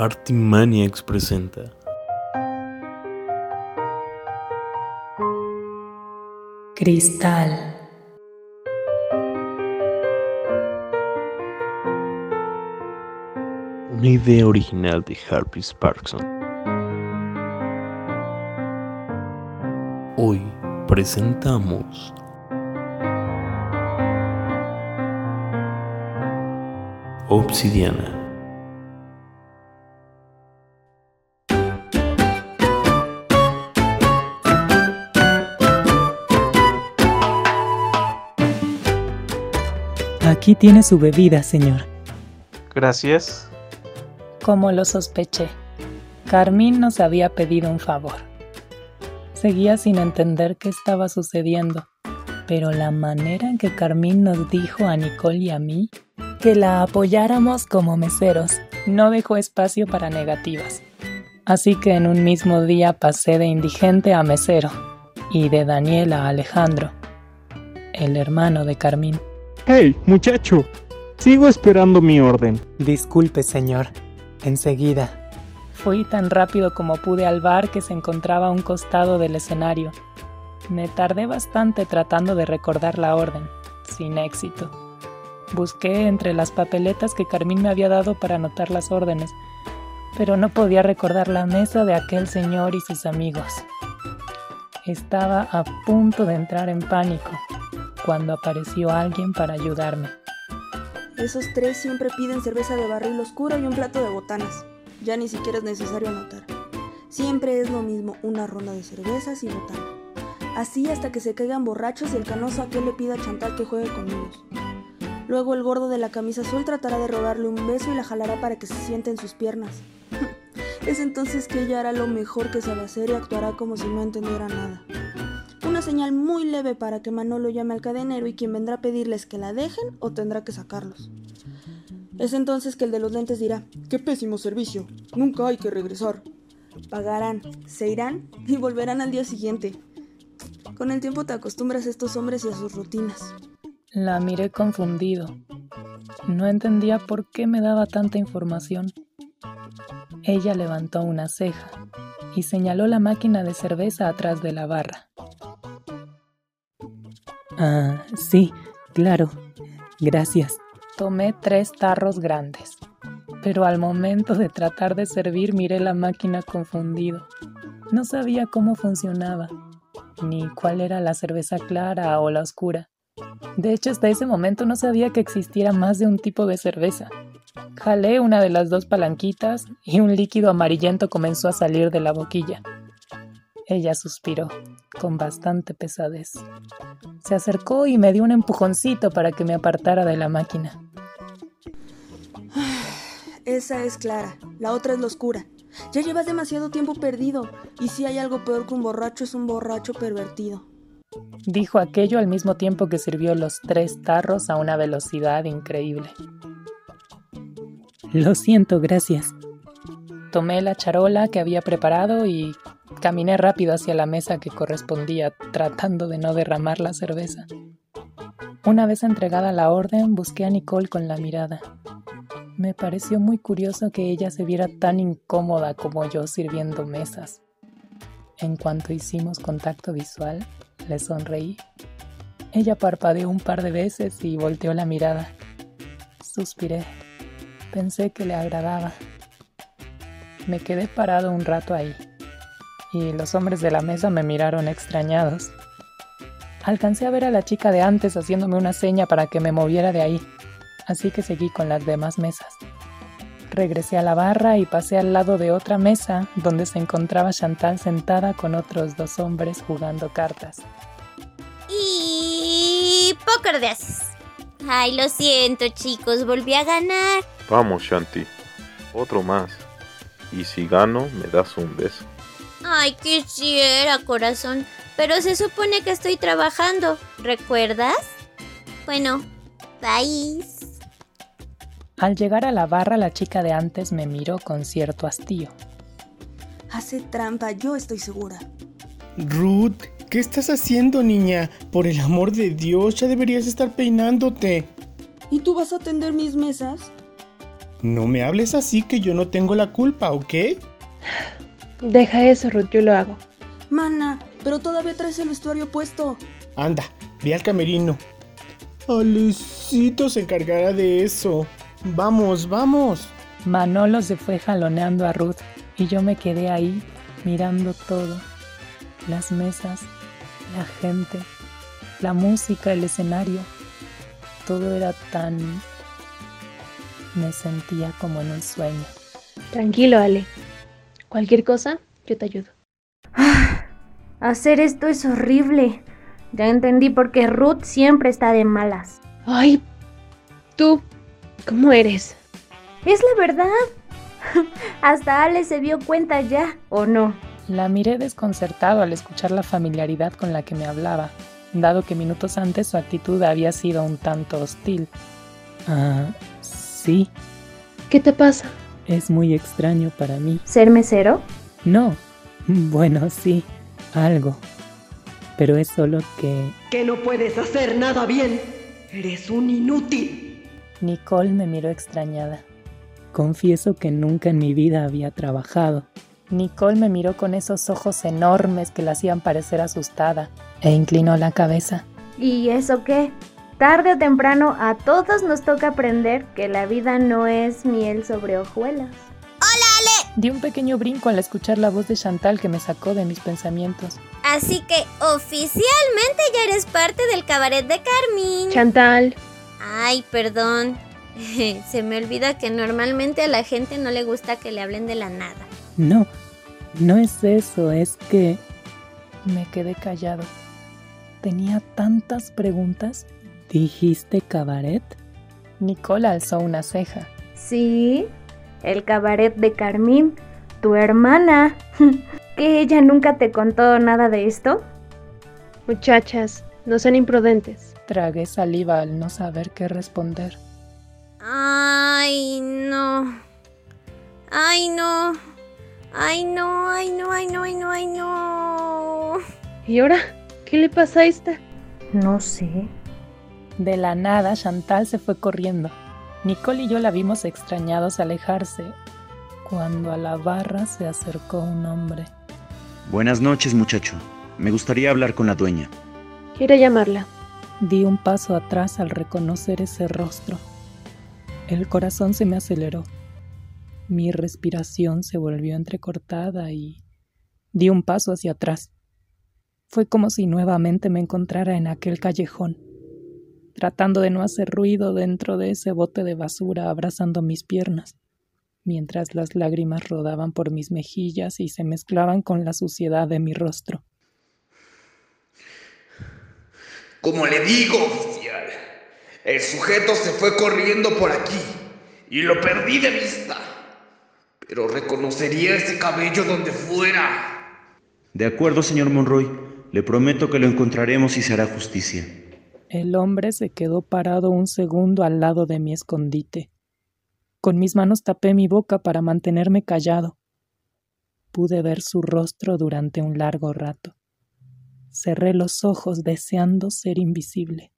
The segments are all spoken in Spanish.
Artimaniacs presenta. Cristal. Una idea original de Harvey Sparkson. Hoy presentamos Obsidiana. Aquí tiene su bebida, señor. Gracias. Como lo sospeché, Carmín nos había pedido un favor. Seguía sin entender qué estaba sucediendo, pero la manera en que Carmín nos dijo a Nicole y a mí que la apoyáramos como meseros no dejó espacio para negativas. Así que en un mismo día pasé de indigente a mesero y de Daniel a Alejandro, el hermano de Carmín. Hey, muchacho, sigo esperando mi orden. Disculpe, señor. Enseguida. Fui tan rápido como pude al bar que se encontraba a un costado del escenario. Me tardé bastante tratando de recordar la orden, sin éxito. Busqué entre las papeletas que Carmín me había dado para anotar las órdenes, pero no podía recordar la mesa de aquel señor y sus amigos. Estaba a punto de entrar en pánico cuando apareció alguien para ayudarme. Esos tres siempre piden cerveza de barril oscuro y un plato de botanas. Ya ni siquiera es necesario anotar. Siempre es lo mismo, una ronda de cervezas y botana. Así hasta que se caigan borrachos y el canoso aquel le pida a Chantal que juegue con ellos. Luego el gordo de la camisa azul tratará de robarle un beso y la jalará para que se siente en sus piernas. es entonces que ella hará lo mejor que sabe hacer y actuará como si no entendiera nada. Una señal muy leve para que Manolo llame al cadenero y quien vendrá a pedirles que la dejen o tendrá que sacarlos. Es entonces que el de los lentes dirá, ¡qué pésimo servicio! Nunca hay que regresar. Pagarán, se irán y volverán al día siguiente. Con el tiempo te acostumbras a estos hombres y a sus rutinas. La miré confundido. No entendía por qué me daba tanta información. Ella levantó una ceja y señaló la máquina de cerveza atrás de la barra. Ah, sí, claro. Gracias. Tomé tres tarros grandes, pero al momento de tratar de servir miré la máquina confundido. No sabía cómo funcionaba, ni cuál era la cerveza clara o la oscura. De hecho, hasta ese momento no sabía que existiera más de un tipo de cerveza. Jalé una de las dos palanquitas y un líquido amarillento comenzó a salir de la boquilla. Ella suspiró, con bastante pesadez. Se acercó y me dio un empujoncito para que me apartara de la máquina. Esa es Clara, la otra es la oscura. Ya llevas demasiado tiempo perdido, y si hay algo peor que un borracho es un borracho pervertido. Dijo aquello al mismo tiempo que sirvió los tres tarros a una velocidad increíble. Lo siento, gracias. Tomé la charola que había preparado y caminé rápido hacia la mesa que correspondía, tratando de no derramar la cerveza. Una vez entregada la orden, busqué a Nicole con la mirada. Me pareció muy curioso que ella se viera tan incómoda como yo sirviendo mesas. En cuanto hicimos contacto visual, le sonreí. Ella parpadeó un par de veces y volteó la mirada. Suspiré. Pensé que le agradaba. Me quedé parado un rato ahí, y los hombres de la mesa me miraron extrañados. Alcancé a ver a la chica de antes haciéndome una seña para que me moviera de ahí, así que seguí con las demás mesas. Regresé a la barra y pasé al lado de otra mesa donde se encontraba Chantal sentada con otros dos hombres jugando cartas. Y póker de ases. Ay, lo siento, chicos, volví a ganar. Vamos, Shanti. Otro más. Y si gano, me das un beso. Ay, quisiera, corazón. Pero se supone que estoy trabajando, ¿recuerdas? Bueno, bye. Al llegar a la barra, la chica de antes me miró con cierto hastío. Hace trampa, yo estoy segura. Ruth, ¿qué estás haciendo, niña? Por el amor de Dios, ya deberías estar peinándote. ¿Y tú vas a atender mis mesas? No me hables así que yo no tengo la culpa, ¿ok? Deja eso, Ruth, yo lo hago. Mana, pero todavía traes el vestuario puesto. Anda, ve al camerino. Alecito se encargará de eso. Vamos, vamos. Manolo se fue jaloneando a Ruth y yo me quedé ahí mirando todo. Las mesas, la gente, la música, el escenario. Todo era tan... Me sentía como en un sueño. Tranquilo, Ale. Cualquier cosa, yo te ayudo. Hacer esto es horrible. Ya entendí por qué Ruth siempre está de malas. Ay, tú, ¿cómo eres? Es la verdad. Hasta Ale se dio cuenta ya, ¿o no? La miré desconcertado al escuchar la familiaridad con la que me hablaba, dado que minutos antes su actitud había sido un tanto hostil. Ah, sí, ¿Qué te pasa? Es muy extraño para mí. ¿Ser mesero? No, bueno, sí, algo. Pero es solo que Que no puedes hacer nada bien. Eres un inútil. Nicole me miró extrañada. Confieso que nunca en mi vida había trabajado. Nicole me miró con esos ojos enormes que la hacían parecer asustada e inclinó la cabeza. ¿Y eso qué? Tarde o temprano a todos nos toca aprender que la vida no es miel sobre hojuelas. Di un pequeño brinco al escuchar la voz de Chantal que me sacó de mis pensamientos. Así que oficialmente ya eres parte del cabaret de Carmín. Chantal, Ay, perdón. Se me olvida que normalmente a la gente no le gusta que le hablen de la nada. No, no es eso, es que... Me quedé callado. Tenía tantas preguntas. ¿Dijiste cabaret? Nicole alzó una ceja. Sí, el cabaret de Carmín, tu hermana. ¿Que ella nunca te contó nada de esto? muchachas, no sean imprudentes. Tragué saliva al no saber qué responder. Ay, no. Ay, no. Ay, no, ay, no, ay, no, ay, no, ay, no. ¿Y ahora? ¿Qué le pasa a esta? No sé. De la nada, Chantal se fue corriendo. Nicole y yo la vimos extrañados alejarse, cuando a la barra se acercó un hombre. Buenas noches, muchacho. Me gustaría hablar con la dueña. Quiero llamarla. Di un paso atrás al reconocer ese rostro. El corazón se me aceleró. Mi respiración se volvió entrecortada y di un paso hacia atrás. Fue como si nuevamente me encontrara en aquel callejón, tratando de no hacer ruido dentro de ese bote de basura abrazando mis piernas, mientras las lágrimas rodaban por mis mejillas y se mezclaban con la suciedad de mi rostro. Como le digo, oficial, el sujeto se fue corriendo por aquí y lo perdí de vista. Pero reconocería ese cabello donde fuera. De acuerdo, señor Monroy. Le prometo que lo encontraremos y se hará justicia. El hombre se quedó parado un segundo al lado de mi escondite. Con mis manos tapé mi boca para mantenerme callado. Pude ver su rostro durante un largo rato. Cerré los ojos deseando ser invisible.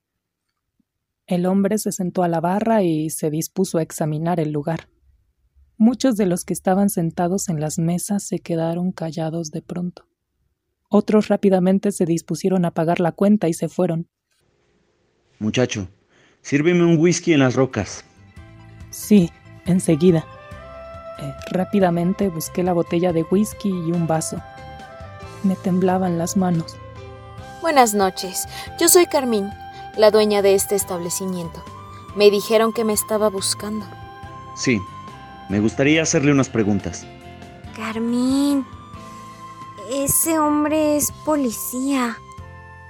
El hombre se sentó a la barra y se dispuso a examinar el lugar. Muchos de los que estaban sentados en las mesas se quedaron callados de pronto. Otros rápidamente se dispusieron a pagar la cuenta y se fueron. Muchacho, sírveme un whisky en las rocas. Sí, enseguida. Eh, rápidamente busqué la botella de whisky y un vaso. Me temblaban las manos. Buenas noches, yo soy Carmín, la dueña de este establecimiento. Me dijeron que me estaba buscando. Sí, me gustaría hacerle unas preguntas. Carmín. Ese hombre es policía.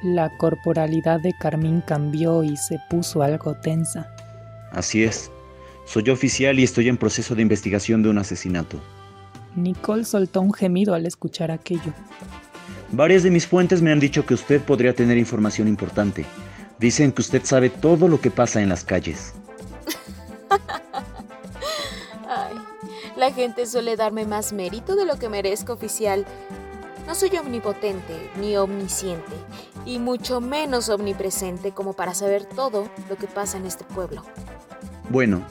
La corporalidad de Carmín cambió y se puso algo tensa. Así es. Soy oficial y estoy en proceso de investigación de un asesinato. Nicole soltó un gemido al escuchar aquello. Varias de mis fuentes me han dicho que usted podría tener información importante. Dicen que usted sabe todo lo que pasa en las calles. Ay, la gente suele darme más mérito de lo que merezco, oficial. No soy omnipotente ni omnisciente, y mucho menos omnipresente como para saber todo lo que pasa en este pueblo. Bueno,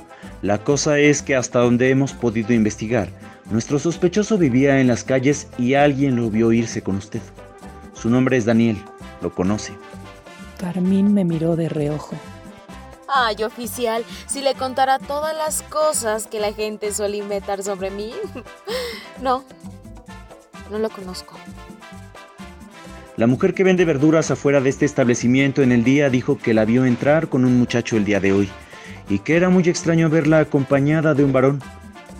La cosa es que hasta donde hemos podido investigar, nuestro sospechoso vivía en las calles y alguien lo vio irse con usted. Su nombre es Daniel, lo conoce. Carmín me miró de reojo. Ay, oficial, si le contara todas las cosas que la gente suele inventar sobre mí. no, no lo conozco. La mujer que vende verduras afuera de este establecimiento en el día dijo que la vio entrar con un muchacho el día de hoy y que era muy extraño verla acompañada de un varón,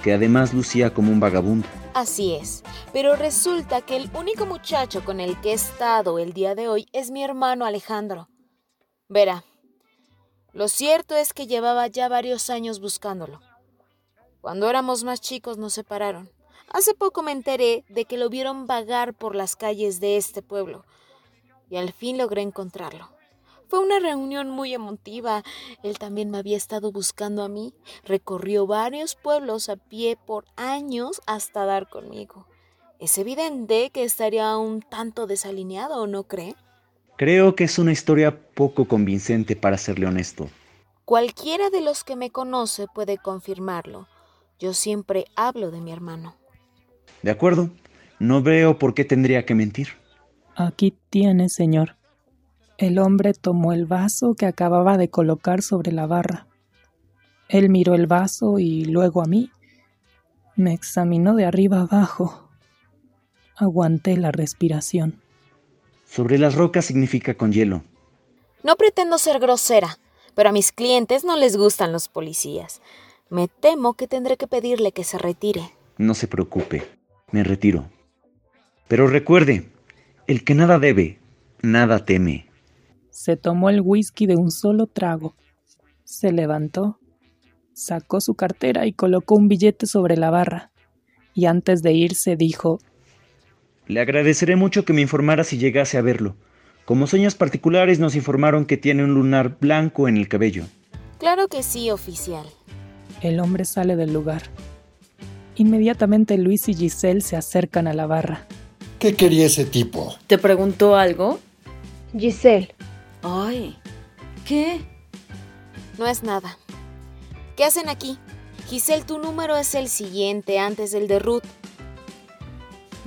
que además lucía como un vagabundo. Así es, pero resulta que el único muchacho con el que he estado el día de hoy es mi hermano Alejandro. Verá, lo cierto es que llevaba ya varios años buscándolo. Cuando éramos más chicos nos separaron. Hace poco me enteré de que lo vieron vagar por las calles de este pueblo y al fin logré encontrarlo. Fue una reunión muy emotiva. Él también me había estado buscando a mí. Recorrió varios pueblos a pie por años hasta dar conmigo. Es evidente que estaría un tanto desalineado, ¿no cree? Creo que es una historia poco convincente para serle honesto. Cualquiera de los que me conoce puede confirmarlo. Yo siempre hablo de mi hermano. De acuerdo, no veo por qué tendría que mentir. Aquí tiene, señor. El hombre tomó el vaso que acababa de colocar sobre la barra. Él miró el vaso y luego a mí. Me examinó de arriba abajo. Aguanté la respiración. Sobre las rocas significa con hielo. No pretendo ser grosera, pero a mis clientes no les gustan los policías. Me temo que tendré que pedirle que se retire. No se preocupe, me retiro. Pero recuerde, el que nada debe, nada teme. Se tomó el whisky de un solo trago. Se levantó, sacó su cartera y colocó un billete sobre la barra. Y antes de irse dijo, Le agradeceré mucho que me informara si llegase a verlo. Como señas particulares nos informaron que tiene un lunar blanco en el cabello. Claro que sí, oficial. El hombre sale del lugar. Inmediatamente Luis y Giselle se acercan a la barra. ¿Qué quería ese tipo? ¿Te preguntó algo? Giselle. Ay, ¿qué? No es nada. ¿Qué hacen aquí? Giselle, tu número es el siguiente antes del de Ruth.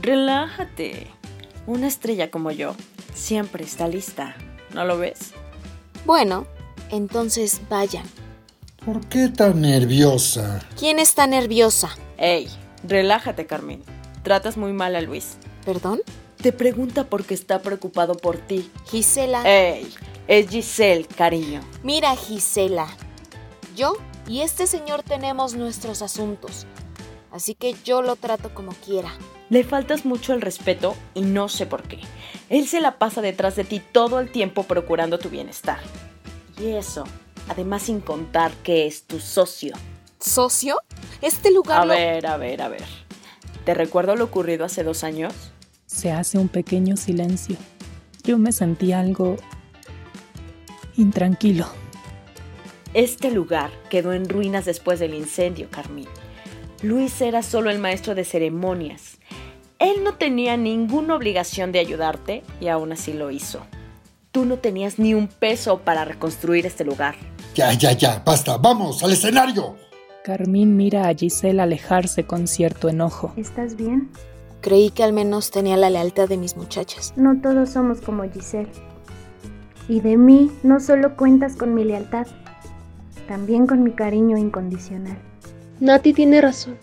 Relájate. Una estrella como yo siempre está lista. ¿No lo ves? Bueno, entonces vayan. ¿Por qué tan nerviosa? ¿Quién está nerviosa? Ey, relájate, Carmen. Tratas muy mal a Luis. ¿Perdón? Te pregunta por qué está preocupado por ti. Gisela. Ey, es Giselle, cariño. Mira, Gisela. Yo y este señor tenemos nuestros asuntos. Así que yo lo trato como quiera. Le faltas mucho el respeto y no sé por qué. Él se la pasa detrás de ti todo el tiempo procurando tu bienestar. Y eso, además sin contar que es tu socio. ¿Socio? Este lugar... A lo... ver, a ver, a ver. ¿Te recuerdo lo ocurrido hace dos años? Se hace un pequeño silencio. Yo me sentí algo intranquilo. Este lugar quedó en ruinas después del incendio, Carmín. Luis era solo el maestro de ceremonias. Él no tenía ninguna obligación de ayudarte y aún así lo hizo. Tú no tenías ni un peso para reconstruir este lugar. Ya, ya, ya, basta, vamos, al escenario. Carmín mira a Giselle alejarse con cierto enojo. ¿Estás bien? Creí que al menos tenía la lealtad de mis muchachas. No todos somos como Giselle. Y de mí no solo cuentas con mi lealtad, también con mi cariño incondicional. Nati tiene razón.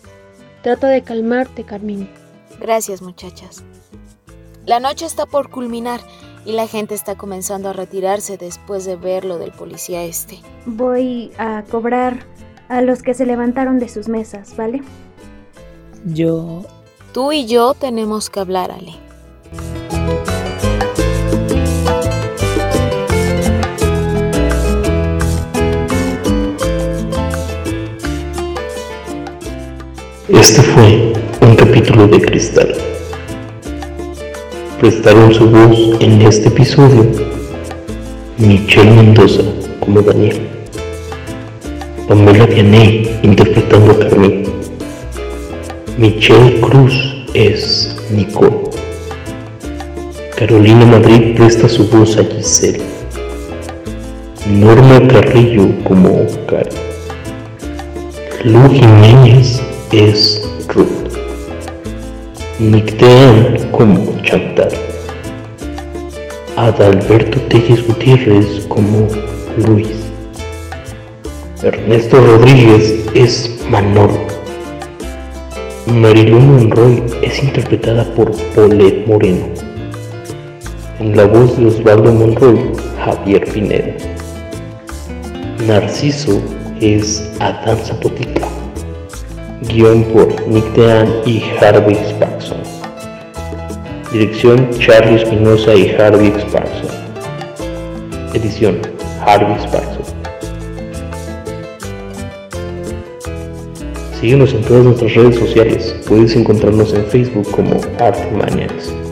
Trata de calmarte, Carmín. Gracias, muchachas. La noche está por culminar y la gente está comenzando a retirarse después de ver lo del policía este. Voy a cobrar a los que se levantaron de sus mesas, ¿vale? Yo... Tú y yo tenemos que hablar, Ale. Este fue un capítulo de Cristal. Prestaron su voz en este episodio Michelle Mendoza como Daniel, Pamela Vianney interpretando a Carmen, Michelle Cruz es Nicole, Carolina Madrid presta su voz a Giselle, Norma Carrillo como Cari. Lu Jiménez es Ruth. Nictean como Chantal. Adalberto Telles Gutiérrez como Luis. Ernesto Rodríguez es Manolo. Marilu Monroy es interpretada por Paulette Moreno. En la voz de Osvaldo Monroy, Javier Pinedo. Narciso es Adán Zapotica. Guión por Nick Dean y Harvey Sparkson. Dirección Charlie Espinosa y Harvey Sparkson. Edición Harvey Sparkson. Síguenos en todas nuestras redes sociales. Puedes encontrarnos en Facebook como Artmaniacs.